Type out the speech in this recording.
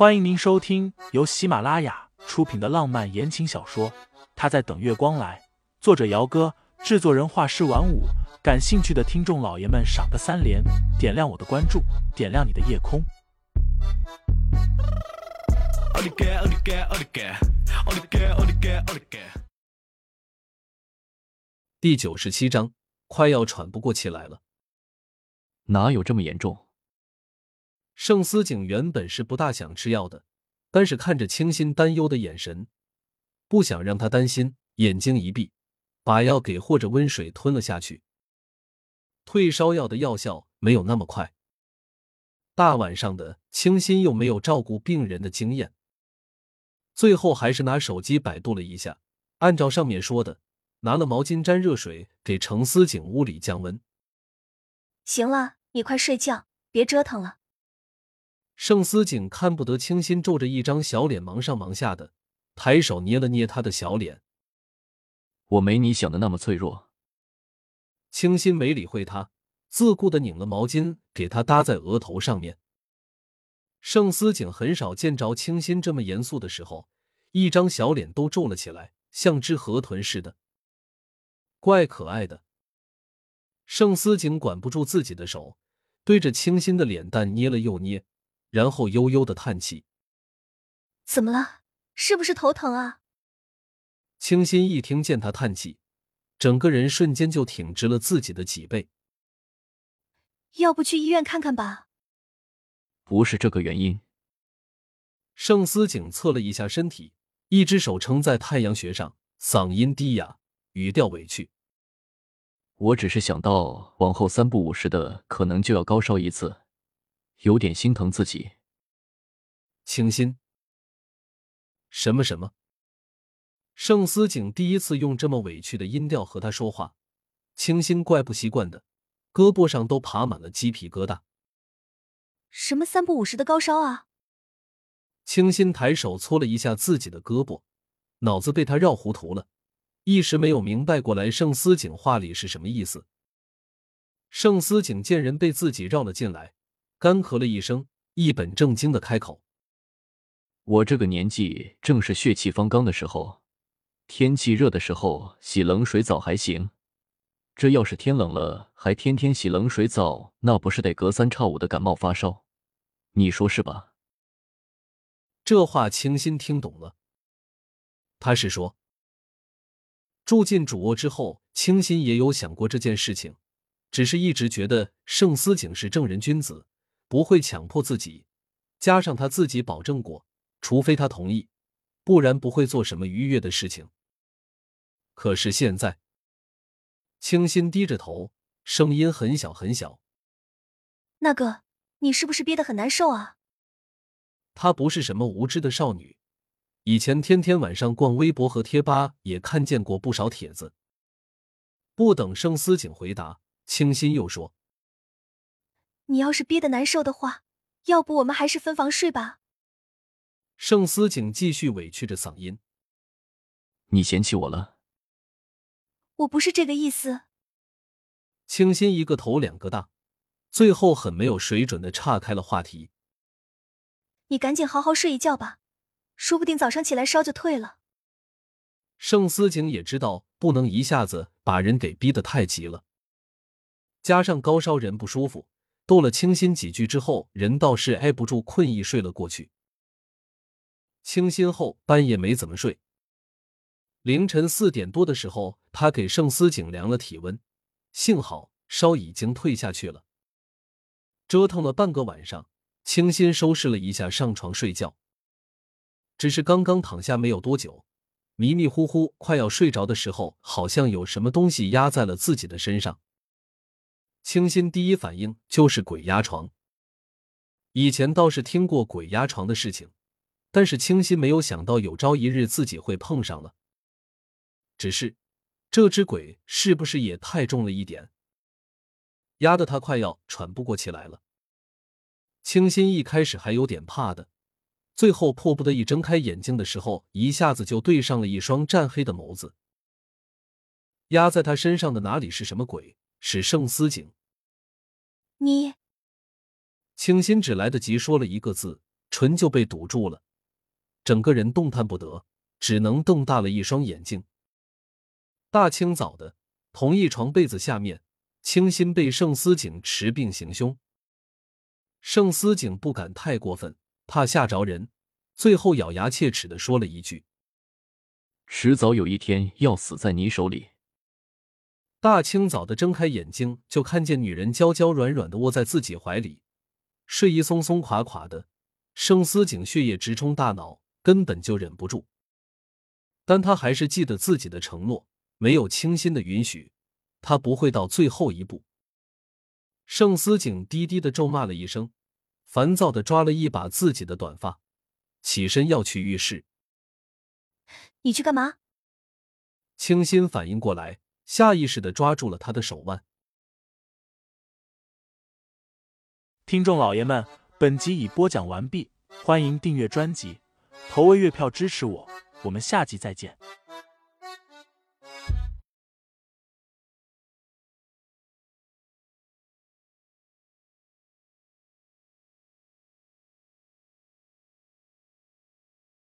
欢迎您收听由喜马拉雅出品的浪漫言情小说《他在等月光来》，作者：姚哥，制作人：画师晚舞。感兴趣的听众老爷们，赏个三连，点亮我的关注，点亮你的夜空。第九十七章，快要喘不过气来了。哪有这么严重？盛思景原本是不大想吃药的，但是看着清新担忧的眼神，不想让他担心，眼睛一闭，把药给和着温水吞了下去。退烧药的药效没有那么快，大晚上的，清新又没有照顾病人的经验，最后还是拿手机百度了一下，按照上面说的，拿了毛巾沾热水给程思景屋里降温。行了，你快睡觉，别折腾了。盛思景看不得清新皱着一张小脸忙上忙下的，抬手捏了捏他的小脸。我没你想的那么脆弱。清新没理会他，自顾的拧了毛巾给他搭在额头上面。盛思景很少见着清新这么严肃的时候，一张小脸都皱了起来，像只河豚似的，怪可爱的。盛思景管不住自己的手，对着清新的脸蛋捏了又捏。然后悠悠的叹气，怎么了？是不是头疼啊？清新一听见他叹气，整个人瞬间就挺直了自己的脊背。要不去医院看看吧？不是这个原因。盛思景侧了一下身体，一只手撑在太阳穴上，嗓音低哑，语调委屈：“我只是想到往后三不五时的可能就要高烧一次。”有点心疼自己，清新。什么什么？盛思景第一次用这么委屈的音调和他说话，清新怪不习惯的，胳膊上都爬满了鸡皮疙瘩。什么三不五十的高烧啊？清新抬手搓了一下自己的胳膊，脑子被他绕糊涂了，一时没有明白过来盛思景话里是什么意思。盛思景见人被自己绕了进来。干咳了一声，一本正经的开口：“我这个年纪正是血气方刚的时候，天气热的时候洗冷水澡还行，这要是天冷了还天天洗冷水澡，那不是得隔三差五的感冒发烧？你说是吧？”这话清新听懂了，他是说，住进主卧之后，清新也有想过这件事情，只是一直觉得盛思景是正人君子。不会强迫自己，加上他自己保证过，除非他同意，不然不会做什么逾越的事情。可是现在，清新低着头，声音很小很小：“那个，你是不是憋得很难受啊？”她不是什么无知的少女，以前天天晚上逛微博和贴吧，也看见过不少帖子。不等盛思景回答，清新又说。你要是憋得难受的话，要不我们还是分房睡吧。盛思景继续委屈着嗓音：“你嫌弃我了？我不是这个意思。”清新一个头两个大，最后很没有水准的岔开了话题：“你赶紧好好睡一觉吧，说不定早上起来烧就退了。”盛思景也知道不能一下子把人给逼得太急了，加上高烧人不舒服。逗了清新几句之后，人倒是挨不住困意，睡了过去。清新后半夜没怎么睡，凌晨四点多的时候，他给盛思景量了体温，幸好烧已经退下去了。折腾了半个晚上，清新收拾了一下，上床睡觉。只是刚刚躺下没有多久，迷迷糊糊快要睡着的时候，好像有什么东西压在了自己的身上。清新第一反应就是鬼压床。以前倒是听过鬼压床的事情，但是清新没有想到有朝一日自己会碰上了。只是，这只鬼是不是也太重了一点？压得他快要喘不过气来了。清新一开始还有点怕的，最后迫不得已睁开眼睛的时候，一下子就对上了一双湛黑的眸子。压在他身上的哪里是什么鬼？是盛思景，你清新只来得及说了一个字，唇就被堵住了，整个人动弹不得，只能瞪大了一双眼睛。大清早的，同一床被子下面，清新被盛思景持病行凶。盛思景不敢太过分，怕吓着人，最后咬牙切齿的说了一句：“迟早有一天要死在你手里。”大清早的睁开眼睛，就看见女人娇娇软软的窝在自己怀里，睡意松松垮垮的。盛思景血液直冲大脑，根本就忍不住，但他还是记得自己的承诺，没有清新的允许，他不会到最后一步。盛思景低低的咒骂了一声，烦躁的抓了一把自己的短发，起身要去浴室。你去干嘛？清新反应过来，下意识的抓住了他的手腕。听众老爷们，本集已播讲完毕，欢迎订阅专辑，投喂月票支持我，我们下集再见。